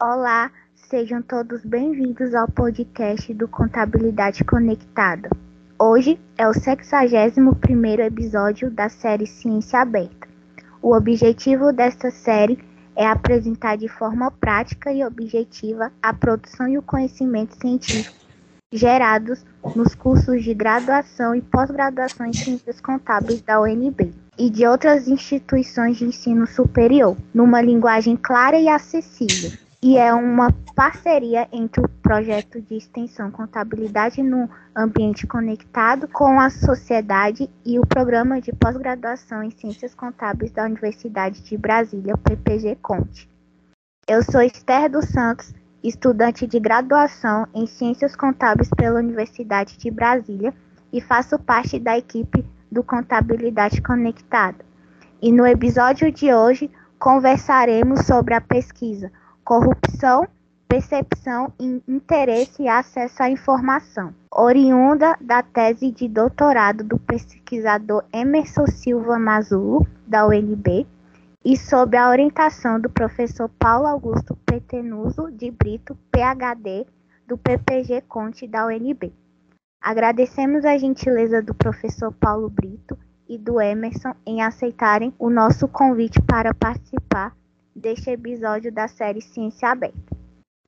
Olá, sejam todos bem-vindos ao podcast do Contabilidade Conectada. Hoje é o 61º episódio da série Ciência Aberta. O objetivo desta série é apresentar de forma prática e objetiva a produção e o conhecimento científico gerados nos cursos de graduação e pós-graduação em Ciências Contábeis da UNB e de outras instituições de ensino superior, numa linguagem clara e acessível. E é uma parceria entre o projeto de extensão Contabilidade no Ambiente Conectado com a sociedade e o programa de pós-graduação em Ciências Contábeis da Universidade de Brasília, PPG Conte. Eu sou Esther dos Santos estudante de graduação em Ciências Contábeis pela Universidade de Brasília e faço parte da equipe do Contabilidade Conectada. E no episódio de hoje conversaremos sobre a pesquisa Corrupção, Percepção, Interesse e Acesso à Informação, oriunda da tese de doutorado do pesquisador Emerson Silva Mazulo, da UNB, e sob a orientação do professor Paulo Augusto Petenuso de Brito, PhD, do PPG Conte da UNB. Agradecemos a gentileza do professor Paulo Brito e do Emerson em aceitarem o nosso convite para participar deste episódio da série Ciência Aberta.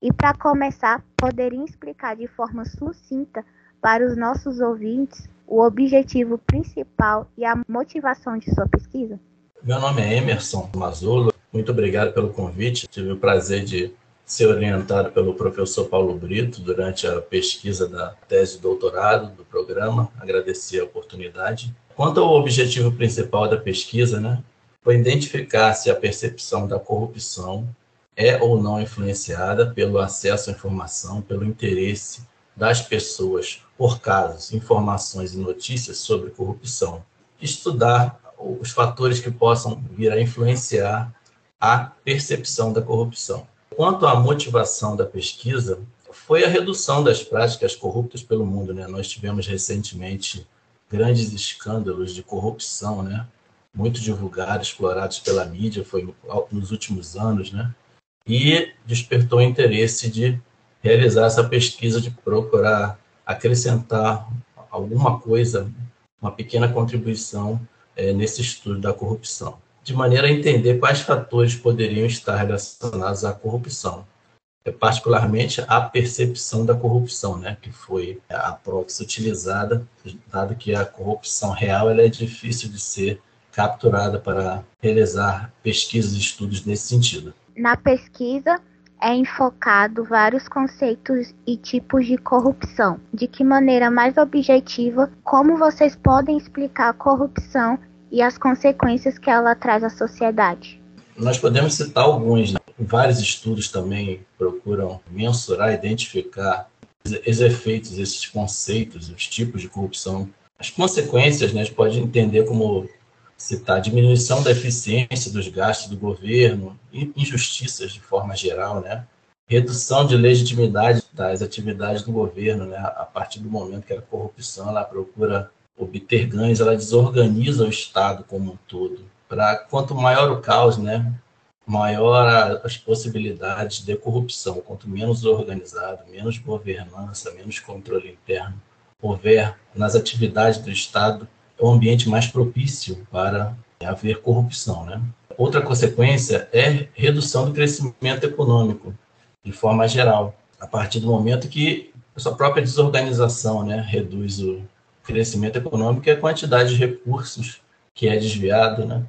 E para começar, poderiam explicar de forma sucinta para os nossos ouvintes o objetivo principal e a motivação de sua pesquisa? Meu nome é Emerson Mazzolo. Muito obrigado pelo convite. Tive o prazer de ser orientado pelo professor Paulo Brito durante a pesquisa da tese de doutorado do programa. Agradeci a oportunidade. Quanto ao objetivo principal da pesquisa, né, foi identificar se a percepção da corrupção é ou não influenciada pelo acesso à informação, pelo interesse das pessoas por casos, informações e notícias sobre corrupção. Estudar os fatores que possam vir a influenciar a percepção da corrupção. Quanto à motivação da pesquisa, foi a redução das práticas corruptas pelo mundo. Né? Nós tivemos recentemente grandes escândalos de corrupção, né? Muito divulgados, explorados pela mídia, foi nos últimos anos, né? e despertou o interesse de realizar essa pesquisa, de procurar acrescentar alguma coisa, uma pequena contribuição é, nesse estudo da corrupção, de maneira a entender quais fatores poderiam estar relacionados à corrupção, é, particularmente a percepção da corrupção, né, que foi a proxy utilizada, dado que a corrupção real é difícil de ser capturada para realizar pesquisas e estudos nesse sentido. Na pesquisa, é enfocado vários conceitos e tipos de corrupção. De que maneira mais objetiva, como vocês podem explicar a corrupção e as consequências que ela traz à sociedade. Nós podemos citar alguns. Né? Vários estudos também procuram mensurar, identificar os efeitos desses conceitos, os tipos de corrupção. As consequências, né, a gente pode entender como citar diminuição da eficiência dos gastos do governo, injustiças de forma geral, né? redução de legitimidade das atividades do governo, né? a partir do momento que a corrupção ela procura obter ganhos, ela desorganiza o Estado como um todo. Para quanto maior o caos, né, maior as possibilidades de corrupção. Quanto menos organizado, menos governança, menos controle interno houver nas atividades do Estado, é um ambiente mais propício para haver corrupção, né? Outra consequência é redução do crescimento econômico, de forma geral, a partir do momento que a sua própria desorganização né, reduz o, crescimento econômico e a quantidade de recursos que é desviado, né,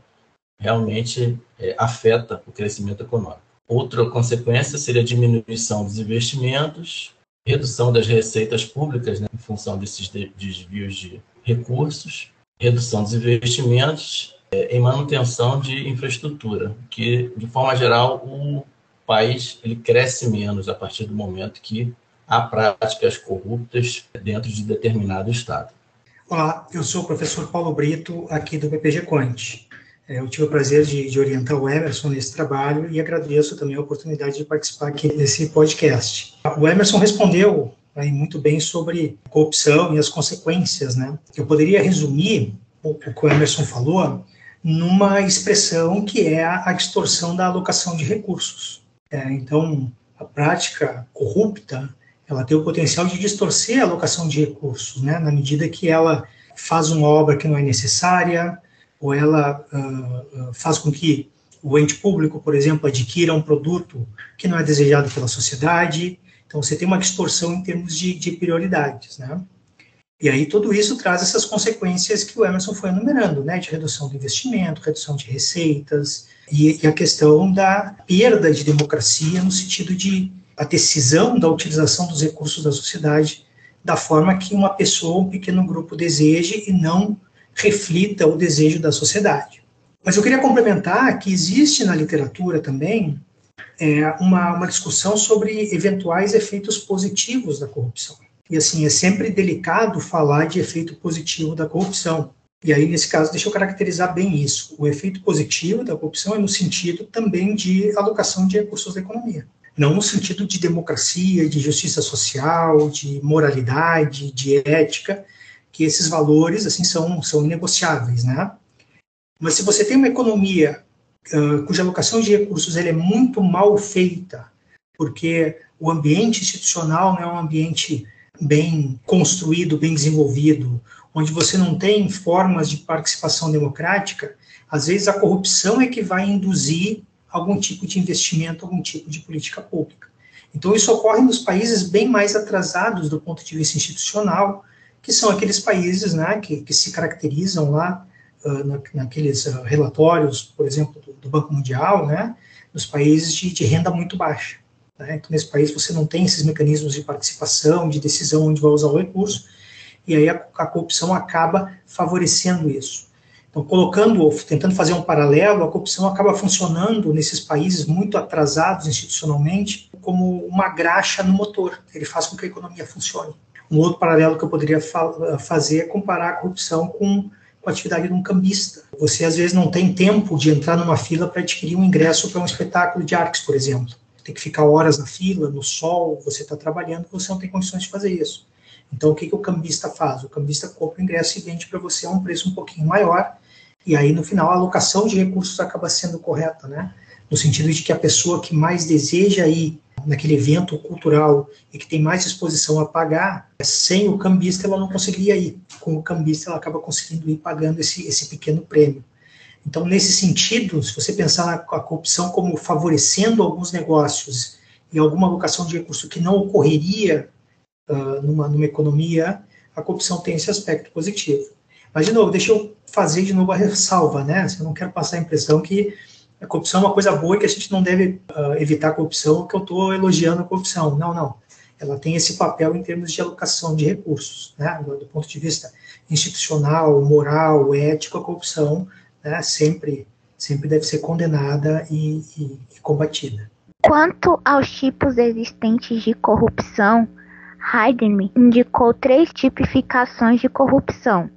realmente é, afeta o crescimento econômico. Outra consequência seria a diminuição dos investimentos, redução das receitas públicas né, em função desses desvios de recursos, redução dos investimentos é, em manutenção de infraestrutura, que, de forma geral, o país ele cresce menos a partir do momento que há práticas corruptas dentro de determinado estado. Olá, eu sou o professor Paulo Brito, aqui do BPG Quant. É, eu tive o prazer de, de, orientar o Emerson nesse trabalho e agradeço também a oportunidade de participar aqui desse podcast. O Emerson respondeu né, muito bem sobre corrupção e as consequências. Né? Eu poderia resumir o que o Emerson falou numa expressão que é a distorção da alocação de recursos. É, então, a prática corrupta ela tem o potencial de distorcer a alocação de recursos, né, na medida que ela faz uma obra que não é necessária, ou ela uh, faz com que o ente público, por exemplo, adquira um produto que não é desejado pela sociedade. Então, você tem uma distorção em termos de, de prioridades, né? E aí tudo isso traz essas consequências que o Emerson foi enumerando, né, de redução do investimento, redução de receitas e, e a questão da perda de democracia no sentido de a decisão da utilização dos recursos da sociedade da forma que uma pessoa, um pequeno grupo deseje e não reflita o desejo da sociedade. Mas eu queria complementar que existe na literatura também é, uma, uma discussão sobre eventuais efeitos positivos da corrupção. E assim, é sempre delicado falar de efeito positivo da corrupção. E aí, nesse caso, deixa eu caracterizar bem isso. O efeito positivo da corrupção é no sentido também de alocação de recursos da economia não no sentido de democracia, de justiça social, de moralidade, de ética, que esses valores assim são são inegociáveis, né? Mas se você tem uma economia cuja alocação de recursos é muito mal feita, porque o ambiente institucional não é um ambiente bem construído, bem desenvolvido, onde você não tem formas de participação democrática, às vezes a corrupção é que vai induzir algum tipo de investimento, algum tipo de política pública. Então, isso ocorre nos países bem mais atrasados do ponto de vista institucional, que são aqueles países né, que, que se caracterizam lá na, naqueles uh, relatórios, por exemplo, do, Banco Mundial, né, nos países de, de renda muito baixa. Né? Então, nesse país você não tem esses mecanismos de participação, de decisão onde vai usar o recurso, e aí a, a corrupção acaba favorecendo isso. Então, colocando, tentando fazer um paralelo, a corrupção acaba funcionando nesses países muito atrasados institucionalmente como uma graxa no motor. Ele faz com que a economia funcione. Um outro paralelo que eu poderia fa fazer é comparar a corrupção com, com a atividade de um cambista. Você, às vezes, não tem tempo de entrar numa fila para adquirir um ingresso para um espetáculo de artes, por exemplo. Tem que ficar horas na fila, no sol, você está trabalhando, você não tem condições de fazer isso. Então, o que, que o cambista faz? O cambista compra o ingresso e vende para você a um preço um pouquinho maior, e aí, no final, a alocação de recursos acaba sendo correta, né? No sentido de que a pessoa que mais deseja ir naquele evento cultural e que tem mais disposição a pagar, sem o cambista ela não conseguiria ir. Com o cambista ela acaba conseguindo ir pagando esse, esse pequeno prêmio. Então, nesse sentido, se você pensar a corrupção como favorecendo alguns negócios e alguma alocação de recurso que não ocorreria uh, numa, numa economia, a corrupção tem esse aspecto positivo. Mas, de novo, deixa eu fazer de novo a ressalva, né? Eu não quero passar a impressão que a corrupção é uma coisa boa e que a gente não deve uh, evitar a corrupção, que eu estou elogiando a corrupção. Não, não. Ela tem esse papel em termos de alocação de recursos, né? Do ponto de vista institucional, moral, ético, a corrupção né, sempre, sempre deve ser condenada e, e, e combatida. Quanto aos tipos existentes de corrupção, Heidemir indicou três tipificações de corrupção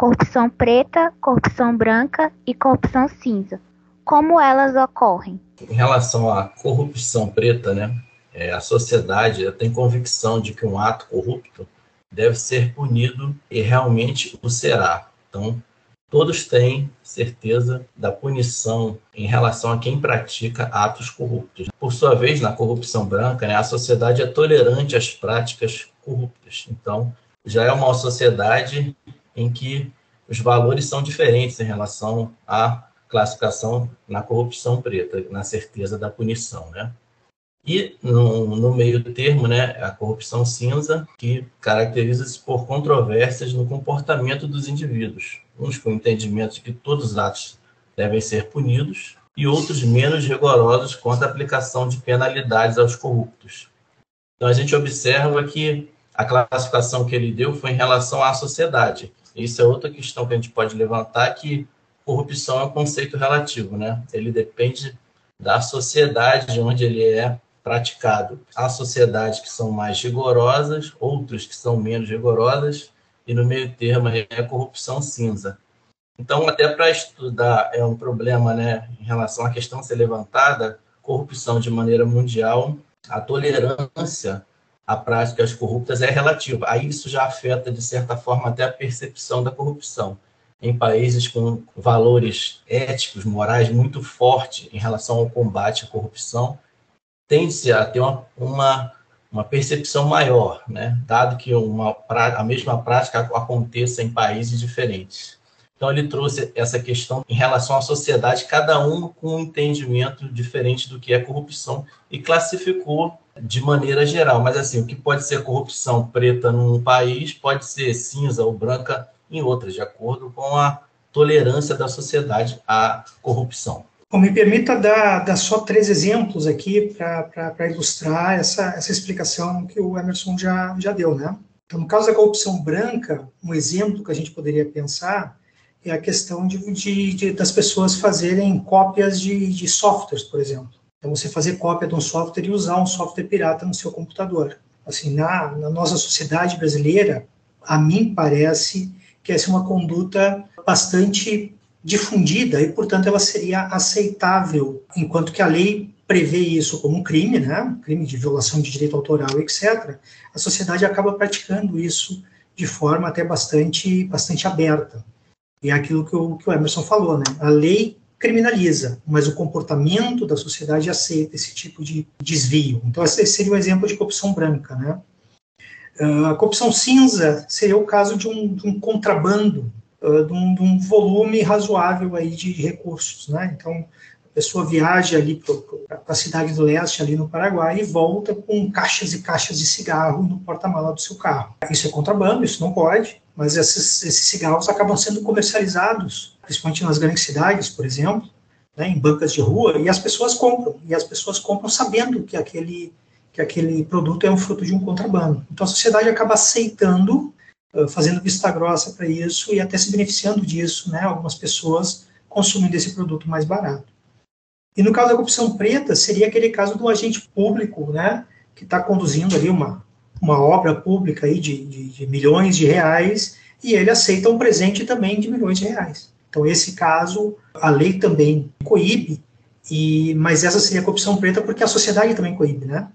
corrupção preta, corrupção branca e corrupção cinza. Como elas ocorrem? Em relação à corrupção preta, né, é, a sociedade tem convicção de que um ato corrupto deve ser punido e realmente o será. Então, todos têm certeza da punição em relação a quem pratica atos corruptos. Por sua vez, na corrupção branca, né, a sociedade é tolerante às práticas corruptas. Então, já é uma sociedade em que os valores são diferentes em relação à classificação na corrupção preta, na certeza da punição, né? E no, no meio termo, né, a corrupção cinza, que caracteriza-se por controvérsias no comportamento dos indivíduos, uns com entendimento de que todos os atos devem ser punidos e outros menos rigorosos quanto à aplicação de penalidades aos corruptos. Então a gente observa que a classificação que ele deu foi em relação à sociedade, isso é outra questão que a gente pode levantar, que corrupção é um conceito relativo, né? Ele depende da sociedade onde ele é praticado. Há sociedades que são mais rigorosas, outras que são menos rigorosas, e no meio termo é a corrupção cinza. Então, até para estudar é um problema, né, em relação à questão ser levantada, corrupção de maneira mundial, a tolerância a práticas corruptas é relativa. Aí isso já afeta, de certa forma, até a percepção da corrupção. Em países com valores éticos, morais muito fortes em relação ao combate à corrupção, tende a ter uma, uma, uma percepção maior, né? dado que uma, a mesma prática aconteça em países diferentes. Então, ele trouxe essa questão em relação à sociedade, cada um com um entendimento diferente do que é corrupção e classificou de maneira geral. Mas, assim, o que pode ser corrupção preta num país pode ser cinza ou branca em outras, de acordo com a tolerância da sociedade à corrupção. Bom, me permita dar, dar só três exemplos aqui para ilustrar essa, essa explicação que o Emerson já, já deu, né? Então, no caso da corrupção branca, um exemplo que a gente poderia pensar é a questão de, de, de das pessoas fazerem cópias de, de softwares, por exemplo. Então, você fazer cópia de um software e usar um software pirata no seu computador. Assim, na, na nossa sociedade brasileira, a mim parece que essa é uma conduta bastante difundida e, portanto, ela seria aceitável, enquanto que a lei prevê isso como um crime, né, crime de violação de direito autoral, etc. A sociedade acaba praticando isso de forma até bastante, bastante aberta. E é aquilo que o, que o Emerson falou, né? A lei criminaliza, mas o comportamento da sociedade aceita esse tipo de desvio. Então, esse seria um exemplo de corrupção branca, né? Uh, a corrupção cinza seria o caso de um, de um contrabando, uh, de, um, de, um, volume razoável aí de recursos, né? Então, a pessoa viaja ali para a cidade do leste, ali no Paraguai, e volta com caixas e caixas de cigarro no porta-mala do seu carro. Isso é contrabando, isso não pode, mas esses, esses cigarros acabam sendo comercializados, principalmente nas grandes cidades, por exemplo, né, em bancas de rua, e as pessoas compram, e as pessoas compram sabendo que aquele, que aquele produto é um fruto de um contrabando. Então a sociedade acaba aceitando, uh, fazendo vista grossa para isso e até se beneficiando disso, né, algumas pessoas consumindo esse produto mais barato. E no caso da corrupção preta, seria aquele caso do agente público, né, que está conduzindo ali uma, uma obra pública aí de, de, de, milhões de reais e ele aceita um presente também de milhões de reais. Então, esse caso, a lei também coíbe, e, mas essa seria a corrupção preta porque a sociedade também coíbe, né?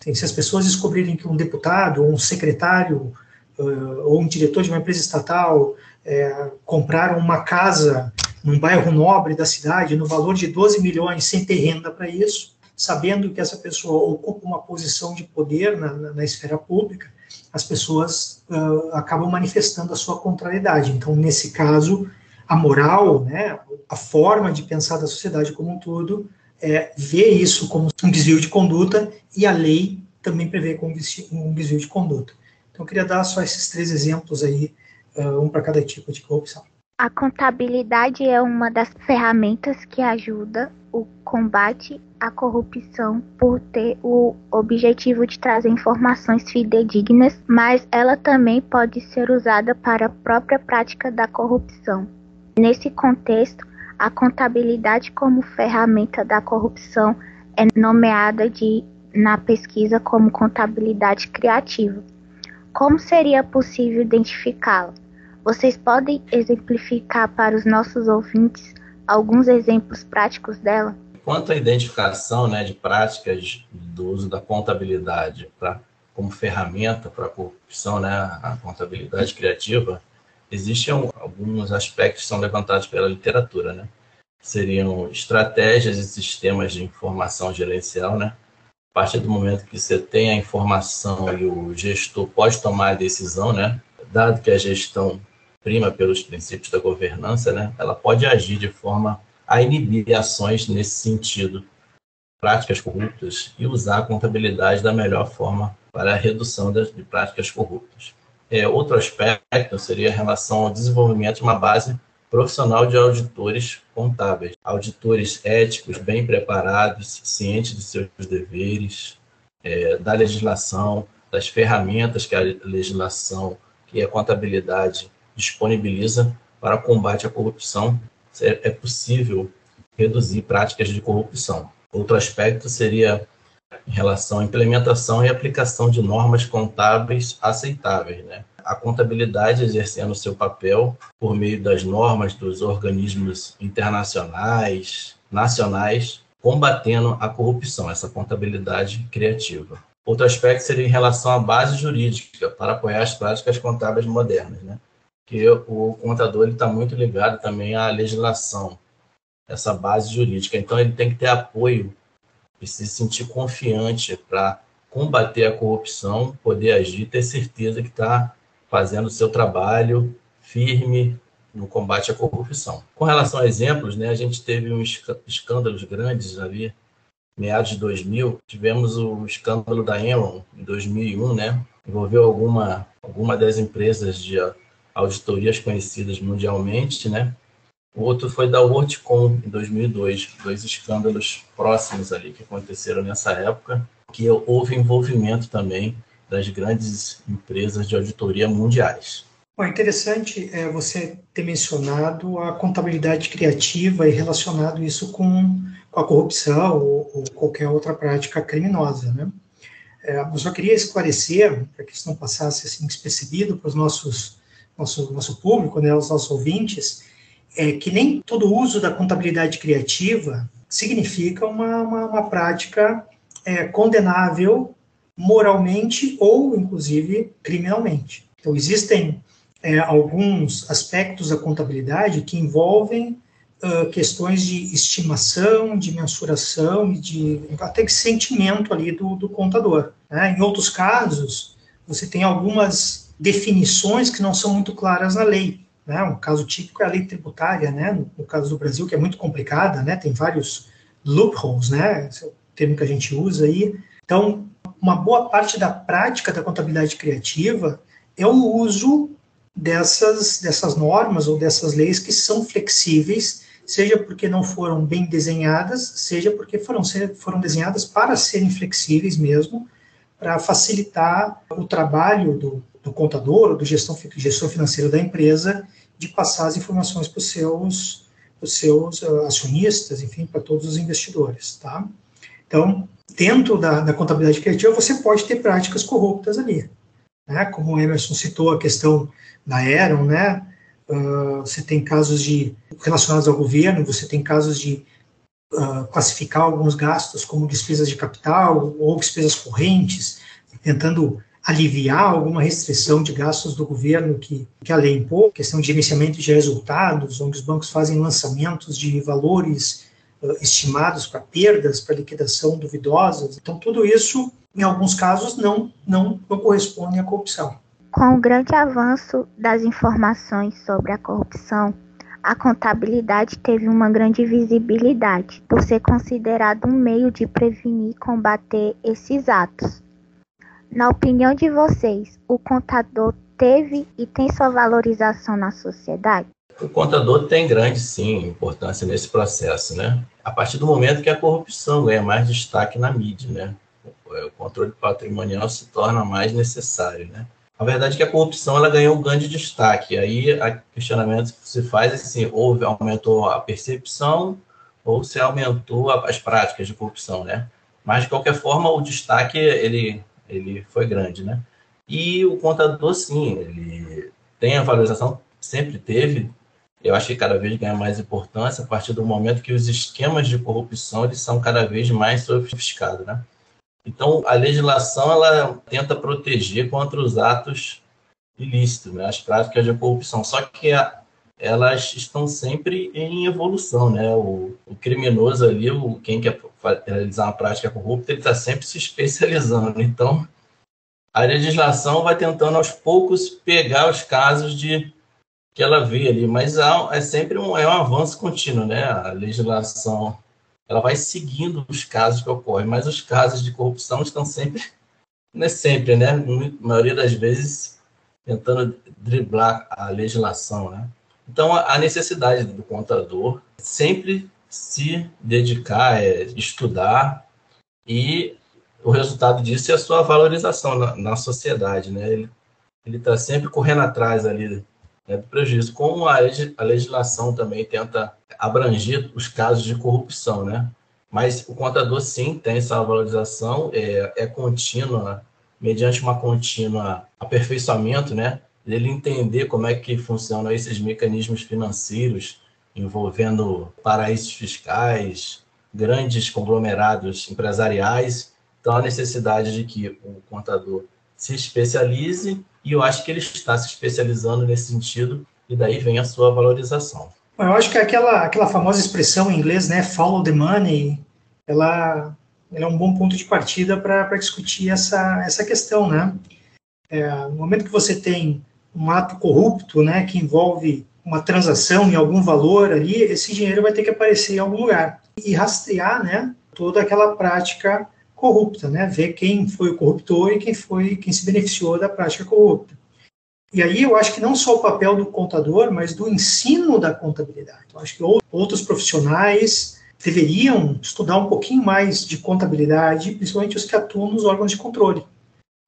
Se as pessoas descobrirem que um deputado, um secretário, uh, ou um diretor de uma empresa estatal é, compraram uma casa num bairro nobre da cidade no valor de 12 milhões sem ter renda para isso, sabendo que essa pessoa ocupa uma posição de poder na, na, na esfera pública, as pessoas uh, acabam manifestando a sua contrariedade. Então, nesse caso, a moral, né, a forma de pensar da sociedade como um todo, é ver isso como um desvio de conduta e a lei também prevê como um desvio de conduta. Então, eu queria dar só esses três exemplos aí, uh, um para cada tipo de corrupção. A contabilidade é uma das ferramentas que ajuda o combate à corrupção por ter o objetivo de trazer informações fidedignas, mas ela também pode ser usada para a própria prática da corrupção. Nesse contexto, a contabilidade como ferramenta da corrupção é nomeada de na pesquisa como contabilidade criativa. Como seria possível identificá-la? Vocês podem exemplificar para os nossos ouvintes alguns exemplos práticos dela? Quanto à identificação né, de práticas do uso da contabilidade pra, como ferramenta para a corrupção, né, a contabilidade criativa, existem alguns aspectos que são levantados pela literatura. Né? Seriam estratégias e sistemas de informação gerencial, né? A partir do momento que você tem a informação e o gestor pode tomar a decisão, né? Dado que a gestão prima pelos princípios da governança, né, ela pode agir de forma a inibir ações nesse sentido, práticas corruptas, e usar a contabilidade da melhor forma para a redução de práticas corruptas. É, outro aspecto seria a relação ao desenvolvimento de uma base profissional de auditores contábeis, auditores éticos, bem preparados, cientes de seus deveres, é, da legislação, das ferramentas que a legislação, que a contabilidade disponibiliza para combate à corrupção, é possível reduzir práticas de corrupção. Outro aspecto seria em relação à implementação e aplicação de normas contábeis aceitáveis. Né? A contabilidade exercendo seu papel por meio das normas dos organismos internacionais, nacionais, combatendo a corrupção, essa contabilidade criativa. Outro aspecto seria em relação à base jurídica para apoiar as práticas contábeis modernas. Né? que o contador está muito ligado também à legislação, essa base jurídica. Então, ele tem que ter apoio precisa se sentir confiante para combater a corrupção, poder agir, ter certeza que está fazendo o seu trabalho firme no combate à corrupção. Com relação a exemplos, né, a gente teve uns escândalos grandes ali, meados de 2000, tivemos o escândalo da Enron em 2001, né, envolveu alguma alguma das empresas de auditorias conhecidas mundialmente, né, o outro foi da WorldCom, em 2002, dois escândalos próximos ali que aconteceram nessa época, que houve envolvimento também das grandes empresas de auditoria mundiais. Bom, é interessante é, você ter mencionado a contabilidade criativa e relacionado isso com, com a corrupção ou, ou, qualquer outra prática criminosa, né? É, eu só queria esclarecer, para que isso não passasse assim despercebido para os nossos nosso, nosso público, né, os nossos ouvintes, é que nem todo uso da contabilidade criativa significa uma, uma, uma prática é, condenável moralmente ou, inclusive, criminalmente. Então, existem é, alguns aspectos da contabilidade que envolvem uh, questões de estimação, de mensuração e de até de sentimento ali do, do contador. Né? Em outros casos, você tem algumas definições que não são muito claras na lei. Né? Um caso típico é a lei tributária, né? no, no caso do Brasil, que é muito complicada, né? tem vários loopholes, né? esse é o termo que a gente usa aí. Então, uma boa parte da prática da contabilidade criativa é o uso dessas, dessas normas ou dessas leis que são flexíveis, seja porque não foram bem desenhadas, seja porque foram, foram desenhadas para serem flexíveis mesmo, para facilitar o trabalho do, do contador ou do gestão, gestor financeiro da empresa de passar as informações para os seus, seus uh, acionistas, enfim, para todos os investidores, tá? Então, dentro da, da, contabilidade criativa, você pode ter práticas corruptas ali, né? Como o Emerson citou a questão da Aeron, né? Uh, você tem casos de relacionados ao governo, você tem casos de uh, classificar alguns gastos como despesas de capital ou despesas correntes, tentando aliviar alguma restrição de gastos do governo que, que a lei impôs, questão de gerenciamento de resultados, onde os bancos fazem lançamentos de valores uh, estimados para perdas, para liquidação duvidosas. Então, tudo isso, em alguns casos, não, não, não corresponde à corrupção. Com o grande avanço das informações sobre a corrupção, a contabilidade teve uma grande visibilidade, por ser considerado um meio de prevenir e combater esses atos. Na opinião de vocês, o contador teve e tem sua valorização na sociedade? O contador tem grande, sim, importância nesse processo, né? A partir do momento que a corrupção ganha mais destaque na mídia, né? O controle patrimonial se torna mais necessário, né? A verdade é que a corrupção ela ganhou um grande destaque. Aí, o questionamento que se faz é se houve, aumentou a percepção ou se aumentou as práticas de corrupção, né? Mas, de qualquer forma, o destaque, ele ele foi grande, né? E o contador, sim, ele tem a valorização, sempre teve. Eu acho que cada vez ganha mais importância a partir do momento que os esquemas de corrupção eles são cada vez mais sofisticados, né? Então, a legislação ela tenta proteger contra os atos ilícitos, né? as práticas de corrupção. Só que a, elas estão sempre em evolução, né? O, o criminoso ali, o, quem quer realizar uma prática corrupta, ele está sempre se especializando. Então, a legislação vai tentando aos poucos pegar os casos de que ela vê ali, mas é sempre um, é um avanço contínuo, né? A legislação ela vai seguindo os casos que ocorrem, mas os casos de corrupção estão sempre, não é sempre, né? Na maioria das vezes, tentando driblar a legislação, né? Então, a necessidade do contador sempre se dedicar, é, estudar, e o resultado disso é a sua valorização na, na sociedade. Né? Ele está sempre correndo atrás ali né, do prejuízo, como a, a legislação também tenta abranger os casos de corrupção. Né? Mas o contador, sim, tem essa valorização, é, é contínua, mediante uma contínua aperfeiçoamento, né? Ele entender como é que funcionam esses mecanismos financeiros envolvendo paraísos fiscais, grandes conglomerados empresariais. Então, a necessidade de que o contador se especialize, e eu acho que ele está se especializando nesse sentido, e daí vem a sua valorização. Eu acho que aquela, aquela famosa expressão em inglês, né, follow the money, ela, ele é um bom ponto de partida para discutir essa, essa questão, né? É, no momento que você tem um ato corrupto, né, que envolve uma transação em algum valor ali, esse dinheiro vai ter que aparecer em algum lugar e rastrear, né, toda aquela prática corrupta, né, ver quem foi o corruptor e quem foi quem se beneficiou da prática corrupta. E aí eu acho que não só o papel do contador, mas do ensino da contabilidade. Eu acho que outros profissionais deveriam estudar um pouquinho mais de contabilidade, principalmente os que atuam nos órgãos de controle.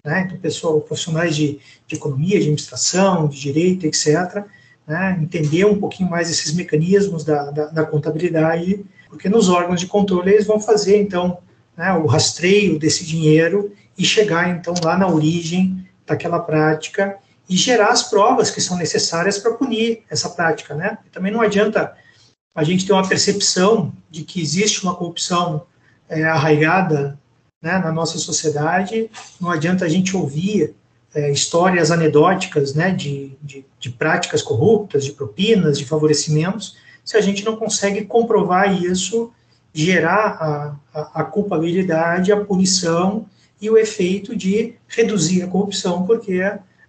Né? Então, pessoal, profissionais de, de economia, de administração, de direito, etc., né? entender um pouquinho mais esses mecanismos da, da, da, contabilidade, porque nos órgãos de controle eles vão fazer, então, né, o rastreio desse dinheiro e chegar, então, lá na origem daquela prática e gerar as provas que são necessárias para punir essa prática, né? também não adianta a gente ter uma percepção de que existe uma corrupção é, arraigada né, na nossa sociedade, não adianta a gente ouvir é, histórias anedóticas né, de, de, de, práticas corruptas, de propinas, de favorecimentos, se a gente não consegue comprovar isso, gerar a, a, a culpabilidade, a punição e o efeito de reduzir a corrupção, porque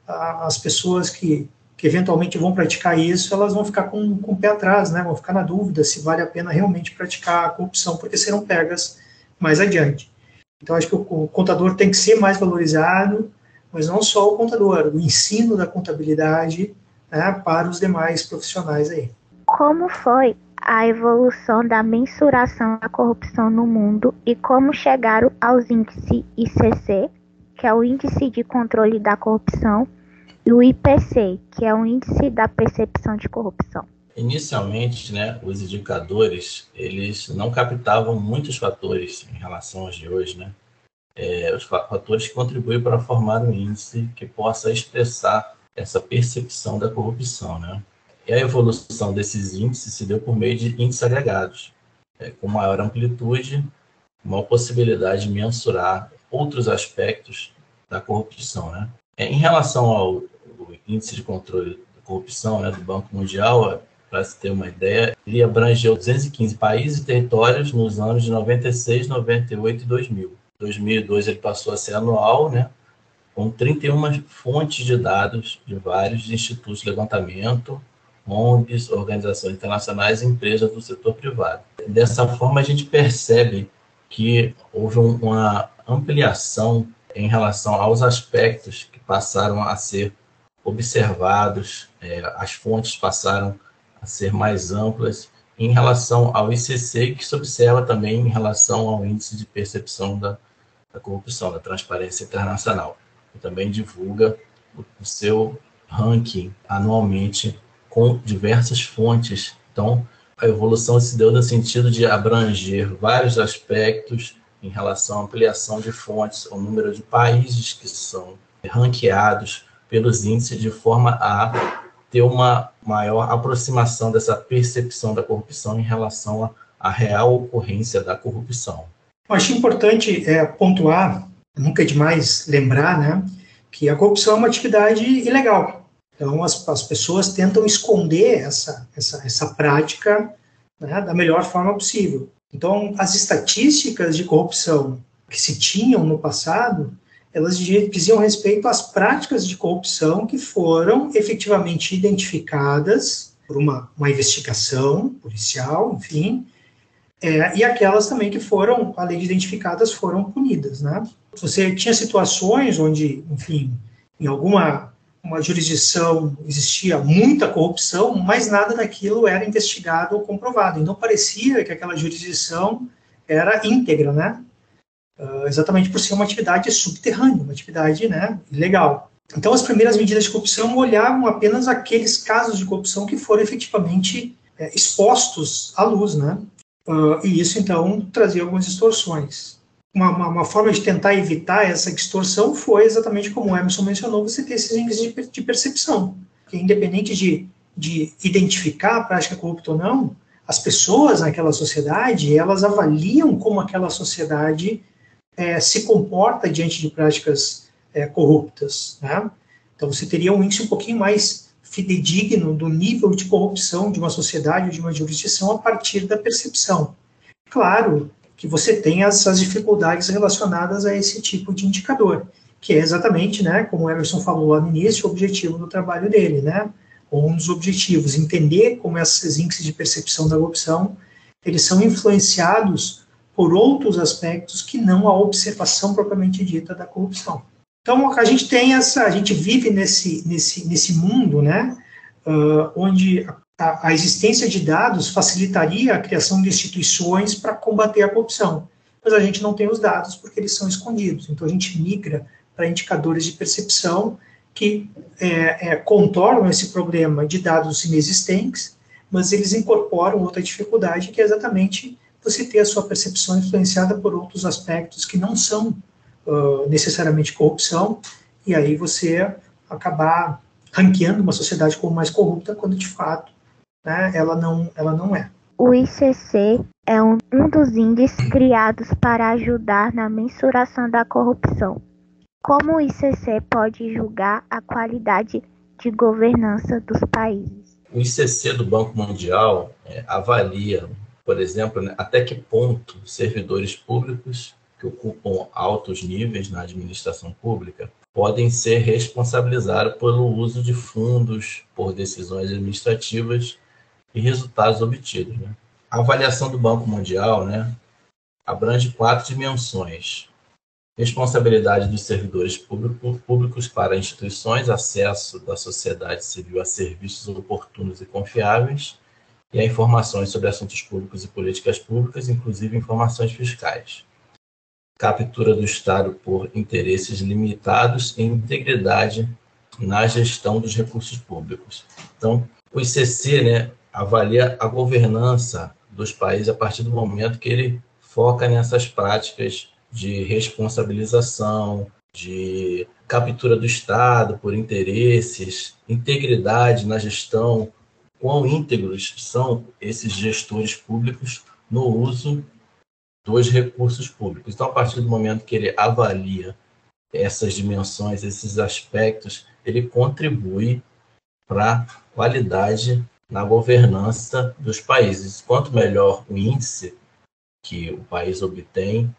as pessoas que, que eventualmente vão praticar isso, elas vão ficar com, com o pé atrás, né? vão ficar na dúvida se vale a pena realmente praticar a corrupção, porque serão pegas mais adiante. Então, acho que o contador tem que ser mais valorizado, mas não só o contador, o ensino da contabilidade né, para os demais profissionais aí. Como foi a evolução da mensuração da corrupção no mundo e como chegaram aos índices ICC, que é o Índice de Controle da Corrupção, e o IPC, que é o Índice da Percepção de Corrupção. Inicialmente, né, os indicadores eles não captavam muitos fatores em relação aos de hoje, né? É, os fatores que contribuem para formar um índice que possa expressar essa percepção da corrupção, né? E a evolução desses índices se deu por meio de índices agregados, é, com maior amplitude, maior possibilidade de mensurar outros aspectos da corrupção, né? É, em relação ao índice de controle corrupção né, do Banco Mundial, para se ter uma ideia, ele abrangeu 215 países e territórios nos anos de 96, 98 e 2000. Em 2002 ele passou a ser anual, né, com 31 fontes de dados de vários institutos de levantamento, ONGs, organizações internacionais e empresas do setor privado. Dessa forma, a gente percebe que houve uma ampliação em relação aos aspectos que passaram a ser observados, é, as fontes passaram a ser mais amplas em relação ao ICC, que se observa também em relação ao índice de percepção da, da corrupção, da transparência internacional, que também divulga o, o seu ranking anualmente com diversas fontes. Então, a evolução se deu no sentido de abranger vários aspectos em relação à ampliação de fontes, ao número de países que são ranqueados pelos índices, de forma a ter uma maior aproximação dessa percepção da corrupção em relação à real ocorrência da corrupção. Eu acho importante é, pontuar, nunca é demais lembrar, né, que a corrupção é uma atividade ilegal. Então, as, as pessoas tentam esconder essa, essa, essa prática né, da melhor forma possível. Então, as estatísticas de corrupção que se tinham no passado elas diziam respeito às práticas de corrupção que foram efetivamente identificadas por uma, uma investigação policial, enfim, é, e aquelas também que foram, além de identificadas, foram punidas, né? Você tinha situações onde, enfim, em alguma uma jurisdição existia muita corrupção, mas nada daquilo era investigado ou comprovado. Então parecia que aquela jurisdição era íntegra, né? Uh, exatamente por ser uma atividade subterrânea, uma atividade né, ilegal. Então, as primeiras medidas de corrupção olhavam apenas aqueles casos de corrupção que foram efetivamente é, expostos à luz, né? Uh, e isso, então, trazia algumas distorções. Uma, uma, uma, forma de tentar evitar essa distorção foi exatamente como o Emerson mencionou, você ter esses índices de, de percepção. Que, independente de, de identificar a prática corrupta ou não, as pessoas naquela sociedade, elas avaliam como aquela sociedade é, se comporta diante de práticas é, corruptas. Né? Então, você teria um índice um pouquinho mais fidedigno do nível de corrupção de uma sociedade ou de uma jurisdição a partir da percepção. Claro que você tem essas dificuldades relacionadas a esse tipo de indicador, que é exatamente, né, como o Emerson falou lá no início, o objetivo do trabalho dele, né, um dos objetivos, entender como esses índices de percepção da corrupção, eles são influenciados por outros aspectos que não a observação propriamente dita da corrupção. Então a gente tem essa, a gente vive nesse nesse nesse mundo, né, uh, onde a, a, existência de dados facilitaria a criação de instituições para combater a corrupção, mas a gente não tem os dados porque eles são escondidos. Então a gente migra para indicadores de percepção que é, é, contornam esse problema de dados inexistentes, mas eles incorporam outra dificuldade que é exatamente você ter a sua percepção influenciada por outros aspectos que não são uh, necessariamente corrupção, e aí você acabar ranqueando uma sociedade como mais corrupta, quando de fato né, ela, não, ela não é. O ICC é um, um dos índices criados para ajudar na mensuração da corrupção. Como o ICC pode julgar a qualidade de governança dos países? O ICC do Banco Mundial é, avalia, por exemplo, né, até que ponto servidores públicos que ocupam altos níveis na administração pública podem ser responsabilizados pelo uso de fundos por decisões administrativas e resultados obtidos. Né? A avaliação do Banco Mundial né, abrange quatro dimensões: responsabilidade dos servidores público, públicos para instituições, acesso da sociedade civil a serviços oportunos e confiáveis, e a informações sobre assuntos públicos e políticas públicas, inclusive informações fiscais captura do Estado por interesses limitados e integridade na gestão dos recursos públicos. Então, o ICC né, avalia a governança dos países a partir do momento que ele foca nessas práticas de responsabilização, de captura do Estado por interesses, integridade na gestão, quão íntegros são esses gestores públicos no uso dos recursos públicos. Então, a partir do momento que ele avalia essas dimensões, esses aspectos, ele contribui para qualidade na governança dos países. Quanto melhor o índice que o país obtém,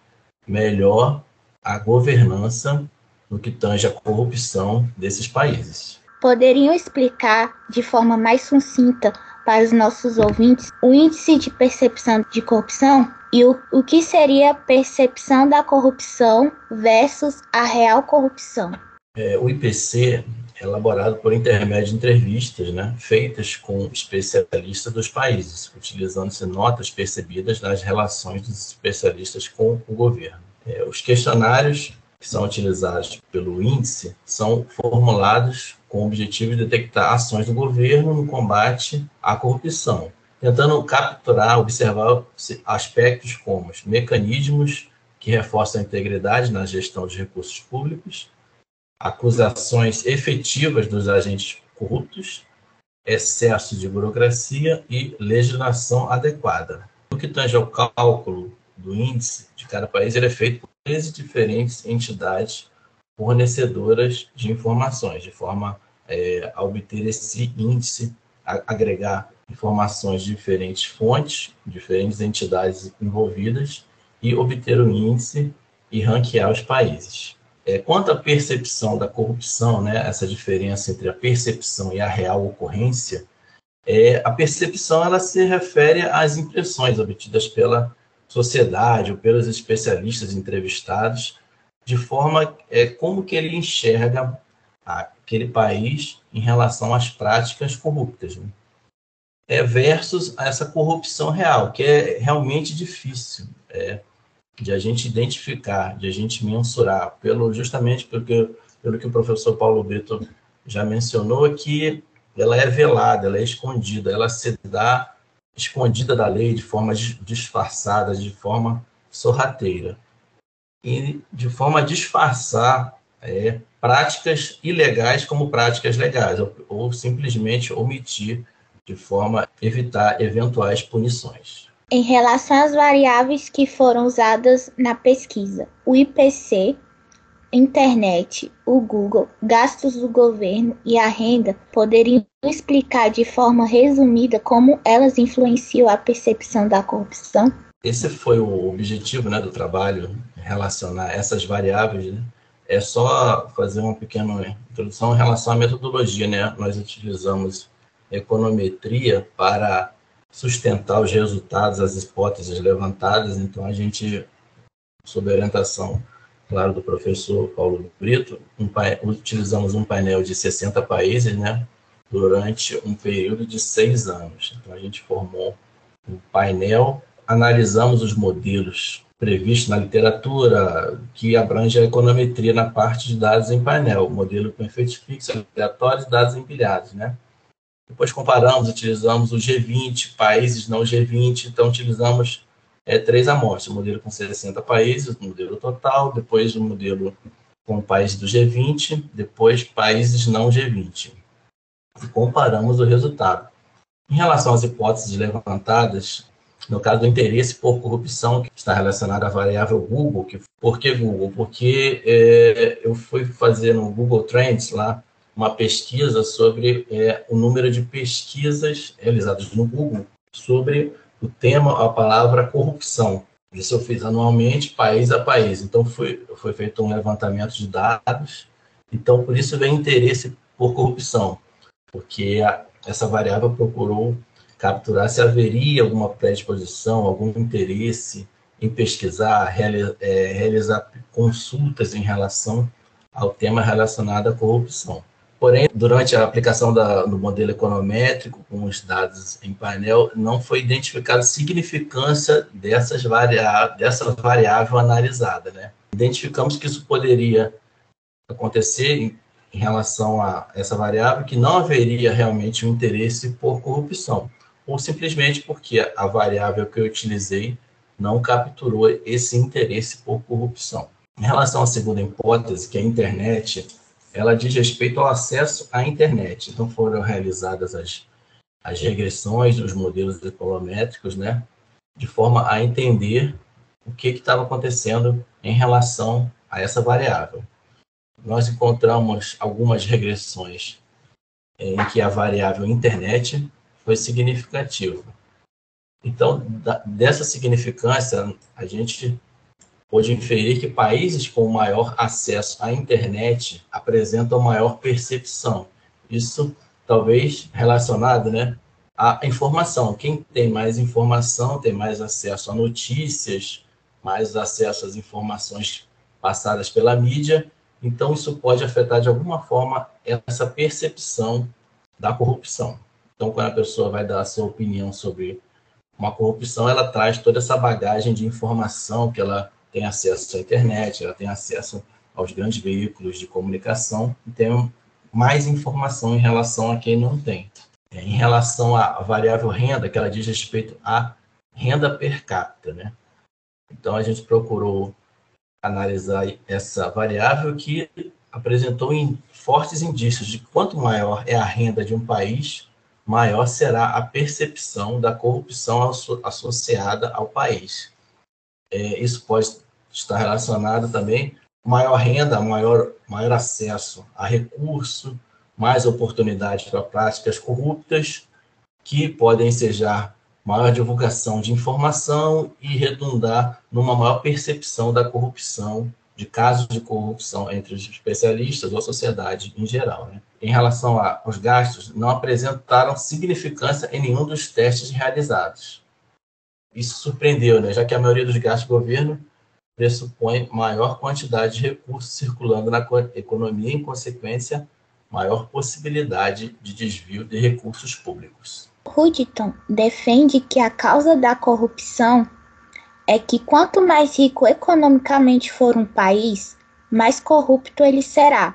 melhor a governança no que tange a corrupção desses países. Poderiam explicar de forma mais sucinta para os nossos ouvintes o índice de percepção de corrupção? E o, o que seria a percepção da corrupção versus a real corrupção? É, o IPC é elaborado por intermédio de entrevistas né, feitas com especialistas dos países, utilizando-se notas percebidas nas relações dos especialistas com o governo. É, os questionários que são utilizados pelo índice são formulados com o objetivo de detectar ações do governo no combate à corrupção, tentando capturar, observar aspectos como os mecanismos que reforçam a integridade na gestão dos recursos públicos, acusações efetivas dos agentes corruptos, excesso de burocracia e legislação adequada. O que tange ao cálculo do índice de cada país, ele é feito 13 diferentes entidades fornecedoras de informações, de forma é, a obter esse índice, a, agregar informações de diferentes fontes, diferentes entidades envolvidas e obter o índice e ranquear os países. É, quanto à percepção da corrupção, né, essa diferença entre a percepção e a real ocorrência, é, a percepção ela se refere às impressões obtidas pela sociedade ou pelos especialistas entrevistados, de forma é, como que ele enxerga aquele país em relação às práticas corruptas. Né? é, versus essa corrupção real, que é realmente difícil é, de a gente identificar, de a gente mensurar, pelo, justamente porque, pelo que o professor Paulo Brito já mencionou, que ela é velada, ela é escondida, ela se dá escondida da lei de forma disfarçada, de forma sorrateira. E de forma a disfarçar é, práticas ilegais como práticas legais, ou, ou simplesmente omitir de forma a evitar eventuais punições. Em relação às variáveis que foram usadas na pesquisa, o IPC, internet, o Google, gastos do governo e a renda poderiam explicar de forma resumida como elas influenciam a percepção da corrupção? esse foi o objetivo né, do trabalho, relacionar essas variáveis. Né? É só fazer uma pequena introdução em relação à metodologia. Né? Nós utilizamos econometria para sustentar os resultados, as hipóteses levantadas. Então, a gente, sob orientação, claro, do professor Paulo Brito, um, utilizamos um painel de 60 países, né, durante um período de seis anos. Então, a gente formou um painel, analisamos os modelos previstos na literatura, que abrange a econometria na parte de dados em painel, modelo com efeitos fixos, aleatórios e dados empilhados, né? Depois comparamos, utilizamos o G20, países não G20, então utilizamos é, três amostras, o modelo com 60 países, o modelo total, depois o modelo com países do G20, depois países não G20. E comparamos o resultado. Em relação às hipóteses levantadas, no caso do interesse por corrupção, que está relacionado à variável Google, que, por que Google? Porque é, eu fui fazer no Google Trends lá, uma pesquisa sobre é, o número de pesquisas realizadas no Google sobre o tema, a palavra corrupção. Isso eu fiz anualmente, país a país. Então, foi, foi feito um levantamento de dados. Então, por isso vem interesse por corrupção, porque a, essa variável procurou capturar se haveria alguma predisposição, algum interesse em pesquisar, é, realizar consultas em relação ao tema relacionado à corrupção. Porém, durante a aplicação da, do modelo econométrico, com os dados em painel, não foi identificada significância dessas variáveis, dessa variável analisada. Né? Identificamos que isso poderia acontecer em, relação a essa variável, que não haveria realmente um interesse por corrupção, ou simplesmente porque a variável que eu utilizei não capturou esse interesse por corrupção. Em relação à segunda hipótese, que é a internet, ela diz respeito ao acesso à internet. Então foram realizadas as, as regressões dos modelos econométricos, né, de forma a entender o que estava acontecendo em relação a essa variável. Nós encontramos algumas regressões em que a variável internet foi significativa. Então, da, dessa significância, a gente pode inferir que países com maior acesso à internet apresentam maior percepção. Isso talvez relacionado né, à informação. Quem tem mais informação tem mais acesso a notícias, mais acesso às informações passadas pela mídia. Então, isso pode afetar de alguma forma essa percepção da corrupção. Então, quando a pessoa vai dar a sua opinião sobre uma corrupção, ela traz toda essa bagagem de informação que ela tem acesso à internet, ela tem acesso aos grandes veículos de comunicação e tem mais informação em relação a quem não tem. É, em relação à variável renda, que ela diz respeito à renda per capita, né? Então a gente procurou analisar essa variável que apresentou fortes indícios de quanto maior é a renda de um país, maior será a percepção da corrupção associada ao país. É, isso pode estar relacionado também maior renda, maior, maior acesso a recurso, mais oportunidades para práticas corruptas, que podem ensejar maior divulgação de informação e redundar numa maior percepção da corrupção, de casos de corrupção entre os especialistas ou a sociedade em geral. Né? Em relação aos gastos, não apresentaram significância em nenhum dos testes realizados. Isso surpreendeu, né? já que a maioria dos gastos do governo pressupõe maior quantidade de recursos circulando na economia, em consequência, maior possibilidade de desvio de recursos públicos. Hudson defende que a causa da corrupção é que quanto mais rico economicamente for um país, mais corrupto ele será.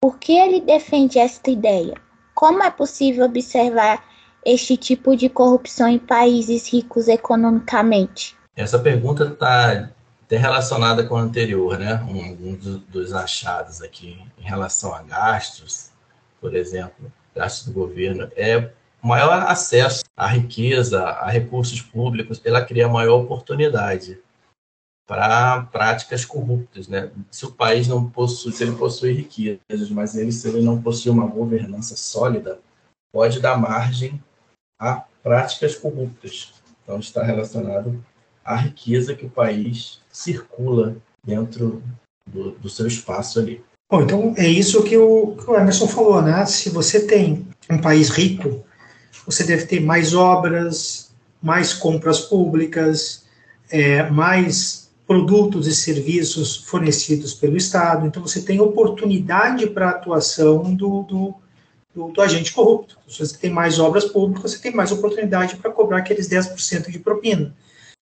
Por que ele defende esta ideia? Como é possível observar este tipo de corrupção em países ricos economicamente? Essa pergunta está até relacionada com a anterior, né? Um dos achados aqui em relação a gastos, por exemplo, gastos do governo, é maior acesso à riqueza, a recursos públicos, ela cria maior oportunidade para práticas corruptas, né? Se o país não possui, se ele possui riquezas, mas ele se ele não possui uma governança sólida, pode dar margem a práticas corruptas. Então, está relacionado a riqueza que o país circula dentro do, do seu espaço ali. Bom, então é isso que o, que o Emerson falou, né? Se você tem um país rico, você deve ter mais obras, mais compras públicas, é, mais produtos e serviços fornecidos pelo Estado. Então, você tem oportunidade para a atuação do, do, do, do, agente corrupto. Se você tem mais obras públicas, você tem mais oportunidade para cobrar aqueles 10% de propina.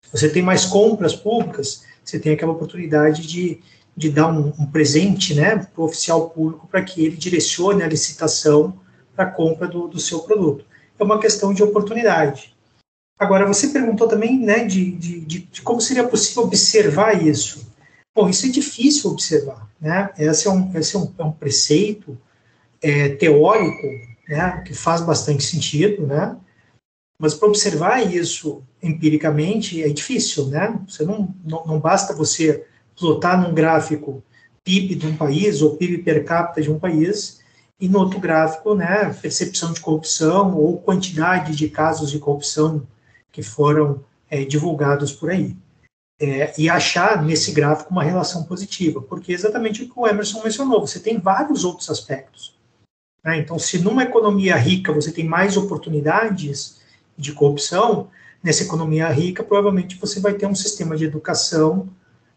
Se você tem mais compras públicas, você tem aquela oportunidade de, de dar um, um presente né, para o oficial público para que ele direcione a licitação para a compra do, do seu produto. É uma questão de oportunidade. Agora, você perguntou também né, de, de, de, como seria possível observar isso. Bom, isso é difícil observar. Né? Esse é um, esse é um, é um preceito é, teórico né, que faz bastante sentido, né? mas para observar isso empiricamente é difícil. Né? Você não, não, não basta você plotar num gráfico PIB de um país ou PIB per capita de um país e no outro gráfico, né, percepção de corrupção ou quantidade de casos de corrupção que foram é, divulgados por aí. É, e achar nesse gráfico uma relação positiva, porque é exatamente o que o Emerson mencionou, você tem vários outros aspectos. Né? Então, se numa economia rica você tem mais oportunidades de corrupção, nessa economia rica provavelmente você vai ter um sistema de educação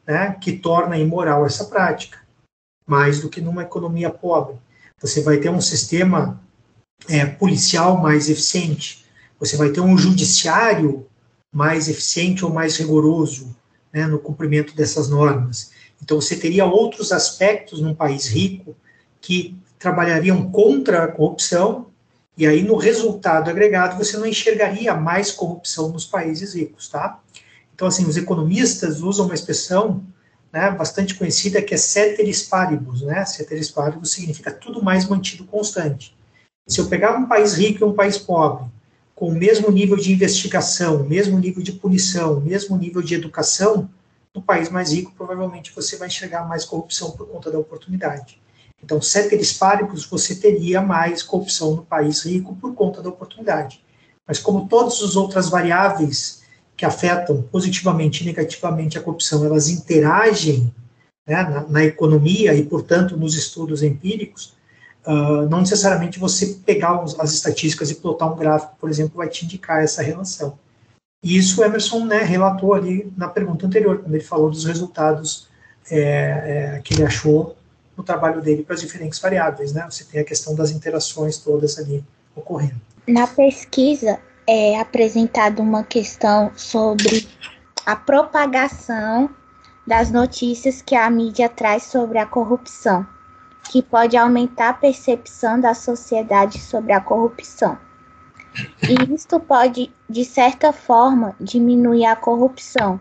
né, que torna imoral essa prática, mais do que numa economia pobre. Você vai ter um sistema é, policial mais eficiente, você vai ter um judiciário mais eficiente ou mais rigoroso né, no cumprimento dessas normas. Então, você teria outros aspectos num país rico que trabalhariam contra a corrupção, e aí, no resultado agregado, você não enxergaria mais corrupção nos países ricos, tá? Então, assim, os economistas usam uma expressão né, bastante conhecida que é ceteris paribus, né? Ceteris paribus significa tudo mais mantido constante. Se eu pegar um país rico e um país pobre, com o mesmo nível de investigação, mesmo nível de punição, mesmo nível de educação, no país mais rico, provavelmente você vai enxergar mais corrupção por conta da oportunidade. Então, ceteris paribus, você teria mais corrupção no país rico por conta da oportunidade. Mas como todas as outras variáveis que afetam positivamente e negativamente a corrupção, elas interagem né, na, na, economia e, portanto, nos estudos empíricos, Uh, não necessariamente você pegar as estatísticas e plotar um gráfico, por exemplo, vai te indicar essa relação. E isso o Emerson né, relatou ali na pergunta anterior, quando ele falou dos resultados é, é, que ele achou no trabalho dele para as diferentes variáveis. Né? Você tem a questão das interações todas ali ocorrendo. Na pesquisa é apresentada uma questão sobre a propagação das notícias que a mídia traz sobre a corrupção que pode aumentar a percepção da sociedade sobre a corrupção. E isto pode, de certa forma, diminuir a corrupção,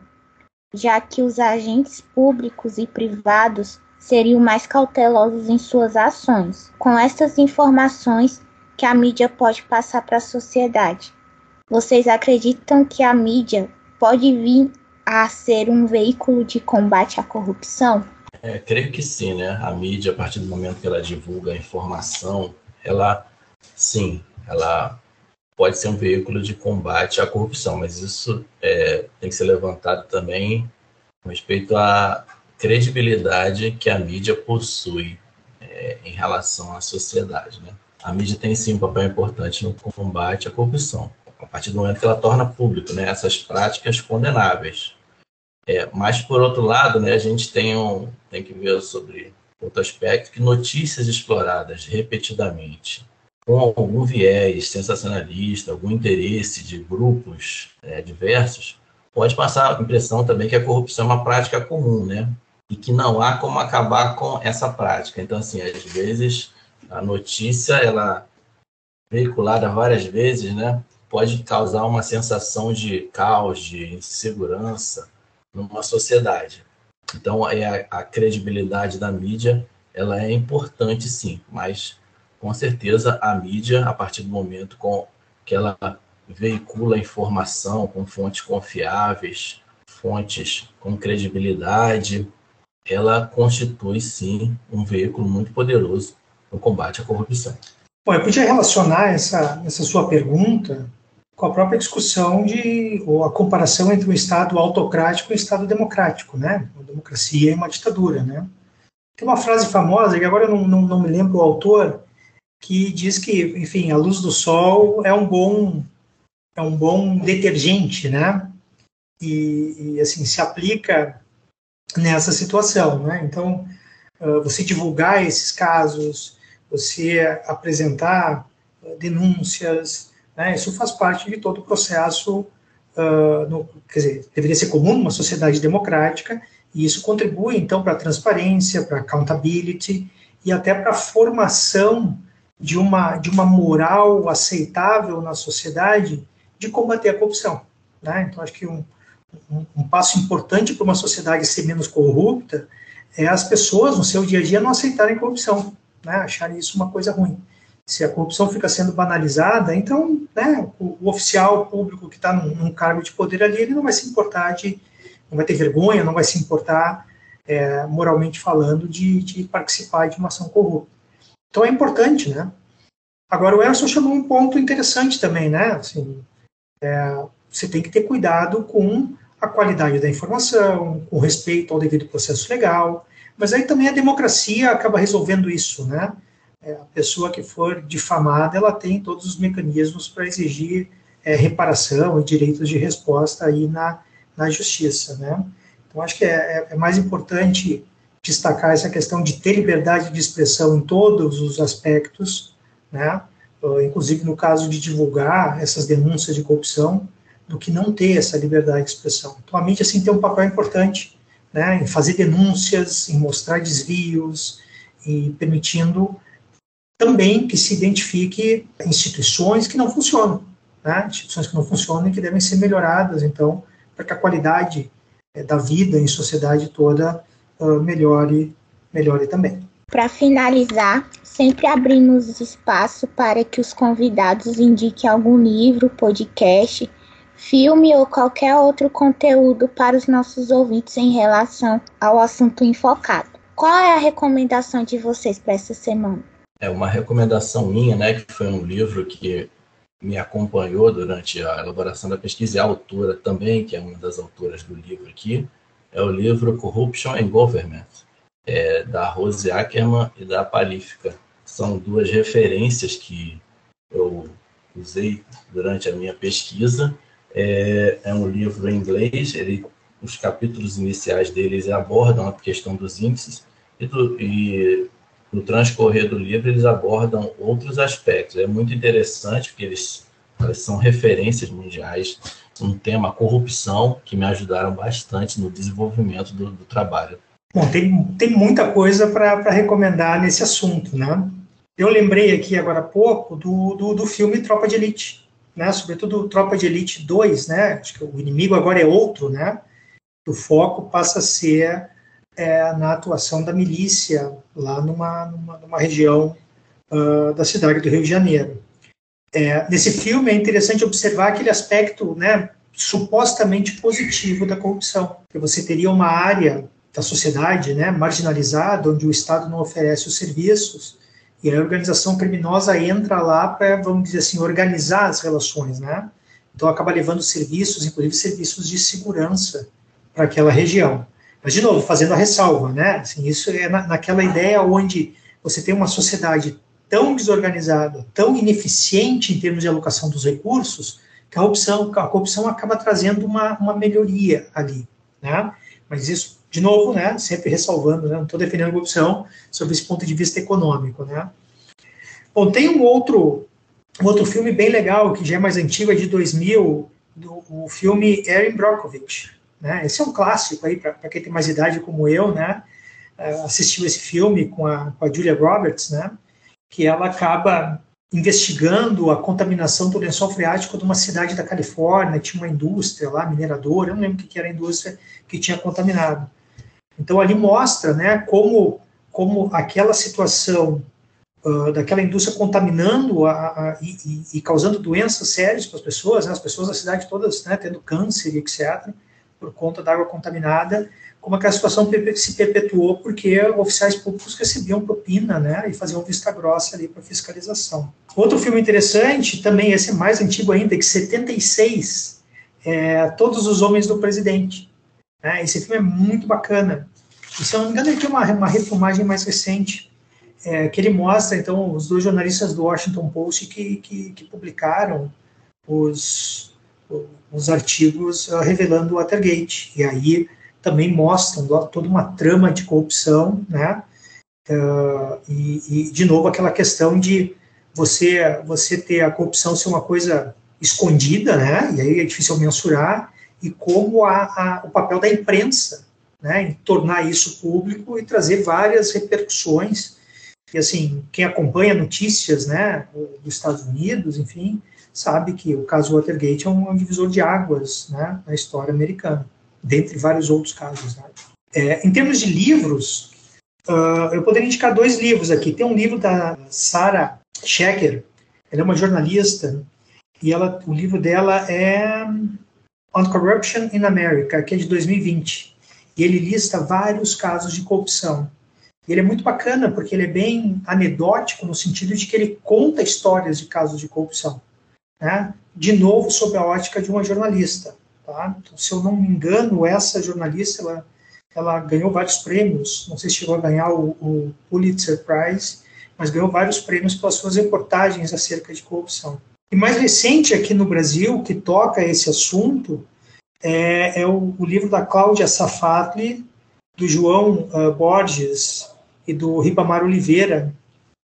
já que os agentes públicos e privados seriam mais cautelosos em suas ações, com essas informações que a mídia pode passar para a sociedade. Vocês acreditam que a mídia pode vir a ser um veículo de combate à corrupção? É, creio que sim, né? A mídia, a partir do momento que ela divulga a informação, ela, sim, ela pode ser um veículo de combate à corrupção, mas isso é, tem que ser levantado também com respeito à credibilidade que a mídia possui é, em relação à sociedade, né? A mídia tem sim um papel importante no combate à corrupção, a partir do momento que ela torna público, né, essas práticas condenáveis. É, mas, por outro lado, né, a gente tem, um, tem que ver sobre outro aspecto, que notícias exploradas repetidamente, com algum viés sensacionalista, algum interesse de grupos é, diversos, pode passar a impressão também que a corrupção é uma prática comum, né? E que não há como acabar com essa prática. Então, assim, às vezes a notícia, ela veiculada várias vezes, né, pode causar uma sensação de caos, de insegurança, numa sociedade. Então, é a, a credibilidade da mídia ela é importante, sim, mas com certeza a mídia, a partir do momento com que ela veicula informação com fontes confiáveis, fontes com credibilidade, ela constitui sim um veículo muito poderoso no combate à corrupção. Bom, eu podia relacionar essa, essa sua pergunta com a própria discussão de ou a comparação entre um Estado autocrático e um Estado democrático, né? Uma democracia e uma ditadura, né? Tem uma frase famosa que agora eu não, não, não me lembro o autor que diz que, enfim, a luz do sol é um bom é um bom detergente, né? E, e assim se aplica nessa situação, né? Então, uh, você divulgar esses casos, você apresentar uh, denúncias, né? Isso faz parte de todo o processo, uh, no, quer dizer, deveria ser comum numa sociedade democrática, e isso contribui, então, para a transparência, para a accountability e até para a formação de uma, de uma moral aceitável na sociedade de combater a corrupção. Né? Então, acho que um, um, um passo importante para uma sociedade ser menos corrupta é as pessoas, no seu dia a dia, não aceitarem corrupção, né? acharem isso uma coisa ruim se a corrupção fica sendo banalizada, então né, o, o oficial público que está num, num, cargo de poder ali, ele não vai se importar de, não vai ter vergonha, não vai se importar, é, moralmente falando, de, de, participar de uma ação corrupta. Então é importante, né? Agora o Emerson chamou um ponto interessante também, né? Assim, é, você tem que ter cuidado com a qualidade da informação, com respeito ao devido processo legal, mas aí também a democracia acaba resolvendo isso, né? É, a pessoa que for difamada, ela tem todos os mecanismos para exigir é, reparação e direitos de resposta aí na, na justiça, né? Então, acho que é, é, é mais importante destacar essa questão de ter liberdade de expressão em todos os aspectos, né? Inclusive no caso de divulgar essas denúncias de corrupção, do que não ter essa liberdade de expressão. Então, a mídia, assim, tem um papel importante, né? Em fazer denúncias, em mostrar desvios, e permitindo também que se identifique instituições que não funcionam, né? instituições que não funcionam e que devem ser melhoradas, então, para que a qualidade é, da vida em sociedade toda uh, melhore, melhore também. Para finalizar, sempre abrimos espaço para que os convidados indiquem algum livro, podcast, filme ou qualquer outro conteúdo para os nossos ouvintes em relação ao assunto enfocado. Qual é a recomendação de vocês para essa semana? É uma recomendação minha, né, que foi um livro que me acompanhou durante a elaboração da pesquisa e a autora também, que é uma das autoras do livro aqui, é o livro Corruption and Government, é, da Rose Ackerman e da Palífica. São duas referências que eu usei durante a minha pesquisa. É, é um livro em inglês, ele, os capítulos iniciais deles abordam a questão dos índices e, do, e no transcorrer do livro, eles abordam outros aspectos. É muito interessante, porque eles, eles são referências mundiais um tema corrupção que me ajudaram bastante no desenvolvimento do, do trabalho. Bom, tem, tem muita coisa para recomendar nesse assunto, né? Eu lembrei aqui agora há pouco do, do, do, filme Tropa de Elite, né? Sobretudo Tropa de Elite 2, né? Acho que o inimigo agora é outro, né? O foco passa a ser é, na atuação da milícia lá numa, numa, numa região uh, da cidade do Rio de Janeiro. É, nesse filme é interessante observar aquele aspecto, né, supostamente positivo da corrupção, que você teria uma área da sociedade, né, marginalizada, onde o Estado não oferece os serviços e a organização criminosa entra lá para, vamos dizer assim, organizar as relações, né? Então acaba levando serviços, inclusive serviços de segurança para aquela região. Mas, de novo, fazendo a ressalva, né? Assim, isso é na, naquela ideia onde você tem uma sociedade tão desorganizada, tão ineficiente em termos de alocação dos recursos, que a, opção, a corrupção acaba trazendo uma, uma melhoria ali, né? Mas isso, de novo, né, sempre ressalvando, né, não estou defendendo a corrupção sob esse ponto de vista econômico, né? Bom, tem um outro, um outro filme bem legal, que já é mais antigo, é de 2000, do, o filme Erin Brockovich, né? Esse é um clássico aí para quem tem mais idade como eu, né? Uh, assistiu esse filme com a, com a Julia Roberts, né? Que ela acaba investigando a contaminação do lençol freático de uma cidade da Califórnia, tinha uma indústria lá, mineradora, eu não lembro o que era a indústria que tinha contaminado. Então ali mostra, né, como, como aquela situação uh, daquela indústria contaminando a, a, e, e, causando doenças sérias para as pessoas, né, as pessoas da cidade todas né, tendo câncer, etc., por conta da água contaminada, como aquela situação se perpetuou porque oficiais públicos recebiam propina, né, e faziam vista grossa ali para fiscalização. Outro filme interessante, também esse é mais antigo ainda, que 76, é Todos os Homens do Presidente. Né, esse filme é muito bacana. E, se eu não me engano, ele tem uma, uma refilmagem mais recente, é, que ele mostra, então, os dois jornalistas do Washington Post que, que, que publicaram os, os artigos uh, revelando o Watergate. E aí também mostram toda uma trama de corrupção, né? Uh, e, e, de novo, aquela questão de você, você ter a corrupção ser uma coisa escondida, né? E aí é difícil mensurar, e como a, a, o papel da imprensa, né? Em tornar isso público e trazer várias repercussões. E assim, quem acompanha notícias, né? Dos Estados Unidos, enfim, sabe que o caso Watergate é um, um divisor de águas, né? Na história americana dentre vários outros casos. Né? É, em termos de livros, uh, eu poderia indicar dois livros aqui. Tem um livro da Sarah Schecker, ela é uma jornalista, e ela, o livro dela é On Corruption in America, que é de 2020. E ele lista vários casos de corrupção. Ele é muito bacana porque ele é bem anedótico no sentido de que ele conta histórias de casos de corrupção, né? De novo sob a ótica de uma jornalista. Tá? Então, se eu não me engano, essa jornalista ela, ela ganhou vários prêmios. Não sei se chegou a ganhar o, o Pulitzer Prize, mas ganhou vários prêmios pelas suas reportagens acerca de corrupção. E mais recente aqui no Brasil, que toca esse assunto, é, é o, o, livro da Cláudia Safatli, do João uh, Borges e do Ribamar Oliveira,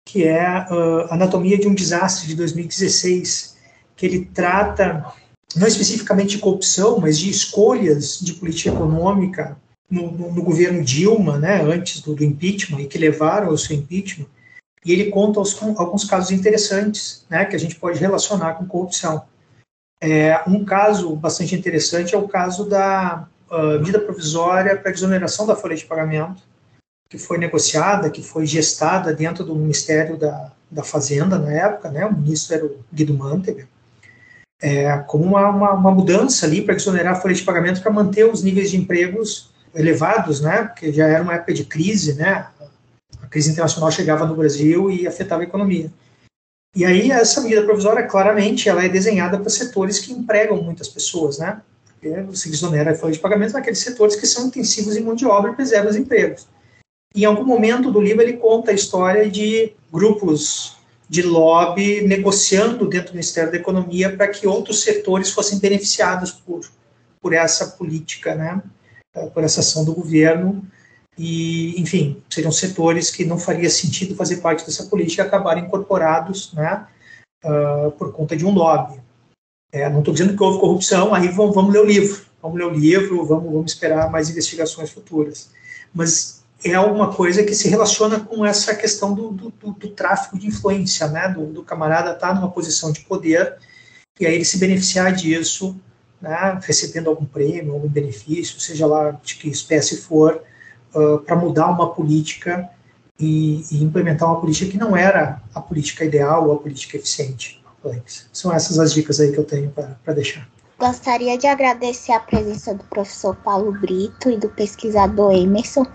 que é uh, Anatomia de um Desastre, de 2016, que ele trata não especificamente de corrupção, mas de escolhas de política econômica no, no, no governo Dilma, né, antes do, do, impeachment, e que levaram ao seu impeachment, e ele conta os, alguns casos interessantes né, que a gente pode relacionar com corrupção. É, um caso bastante interessante é o caso da uh, medida provisória para exoneração da folha de pagamento, que foi negociada, que foi gestada dentro do Ministério da, da Fazenda na época, né, o ministro era o Guido Mantega, é, como uma, uma, uma, mudança ali para exonerar a folha de pagamento para manter os níveis de empregos elevados, né? Porque já era uma época de crise, né? A crise internacional chegava no Brasil e afetava a economia. E aí essa medida provisória, claramente, ela é desenhada para setores que empregam muitas pessoas, né? Porque você exonera a folha de pagamento naqueles setores que são intensivos em mão de obra e preservam os empregos. Em algum momento do livro ele conta a história de grupos de lobby negociando dentro do Ministério da Economia para que outros setores fossem beneficiados por, por essa política, né, eh, por essa ação do governo. E, enfim, seriam setores que não faria sentido fazer parte dessa política acabarem incorporados né, uh, por conta de um lobby. É, não estou dizendo que houve corrupção, aí vamos, vamos ler o livro, vamos ler o livro, vamos, vamos esperar mais investigações futuras. Mas é alguma coisa que se relaciona com essa questão do, do, do, do tráfico de influência, né? Do, camarada estar tá numa posição de poder e aí ele se beneficiar disso, né? recebendo algum prêmio, algum benefício, seja lá de que espécie for, uh, para mudar uma política e, e, implementar uma política que não era a política ideal ou a política eficiente. São essas as dicas aí que eu tenho para deixar. Gostaria de agradecer a presença do professor Paulo Brito e do pesquisador Emerson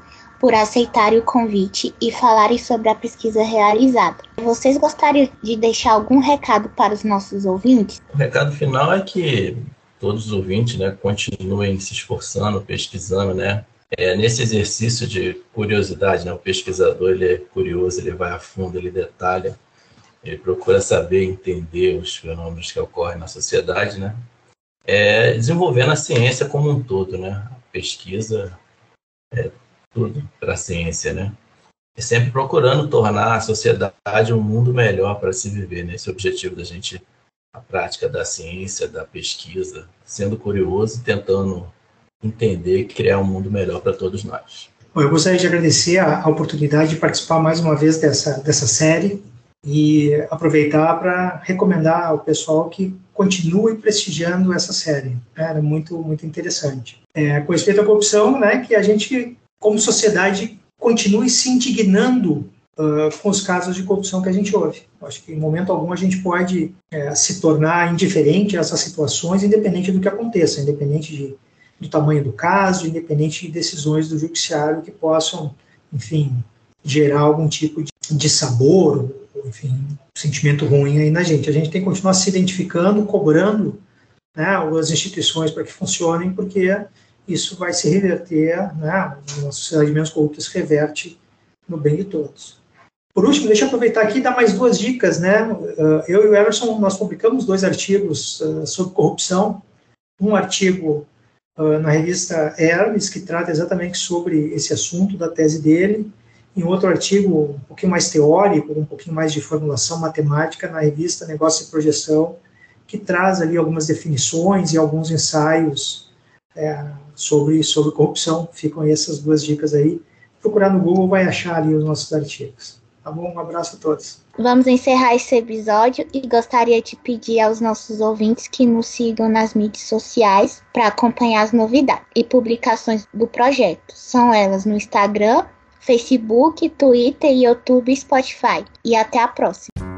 por aceitarem o convite e falarem sobre a pesquisa realizada. Vocês gostariam de deixar algum recado para os nossos ouvintes? O recado final é que todos os ouvintes né, continuem se esforçando, pesquisando, né? É, nesse exercício de curiosidade, né, o pesquisador ele é curioso, ele vai a fundo, ele detalha, ele procura saber, entender os fenômenos que ocorrem na sociedade, né? É, desenvolvendo a ciência como um todo, né? A pesquisa é, tudo para a ciência, né? E sempre procurando tornar a sociedade um mundo melhor para se viver, né? Esse é o objetivo da gente, a prática da ciência, da pesquisa, sendo curioso e tentando entender e criar um mundo melhor para todos nós. Bom, eu gostaria de agradecer a, a oportunidade de participar mais uma vez dessa, dessa série e aproveitar para recomendar ao pessoal que continue prestigiando essa série. Era muito, muito interessante. É, com respeito à corrupção, né, que a gente como sociedade, continue se indignando uh, com os casos de corrupção que a gente ouve. Acho que em momento algum a gente pode é, se tornar indiferente a essas situações, independente do que aconteça, independente de, do tamanho do caso, independente de decisões do judiciário que possam, enfim, gerar algum tipo de, de sabor, ou, enfim, sentimento ruim aí na gente. A gente tem que continuar se identificando, cobrando né, as instituições para que funcionem, porque isso vai se reverter, né, uma sociedade menos corrupta se reverte no bem de todos. Por último, deixa eu aproveitar aqui e dar mais duas dicas, né? Eu e o Emerson, nós publicamos dois artigos uh, sobre corrupção. Um artigo uh, na revista Hermes, que trata exatamente sobre esse assunto da tese dele, e outro artigo um pouquinho mais teórico, um pouquinho mais de formulação matemática, na revista Negócio e Projeção, que traz ali algumas definições e alguns ensaios é, sobre, sobre corrupção. Ficam essas duas dicas aí. Procurar no Google vai achar ali os nossos artigos. Tá bom? Um abraço a todos. Vamos encerrar esse episódio e gostaria de pedir aos nossos ouvintes que nos sigam nas mídias sociais para acompanhar as novidades e publicações do projeto. São elas no Instagram, Facebook, Twitter, YouTube e Spotify. E até a próxima.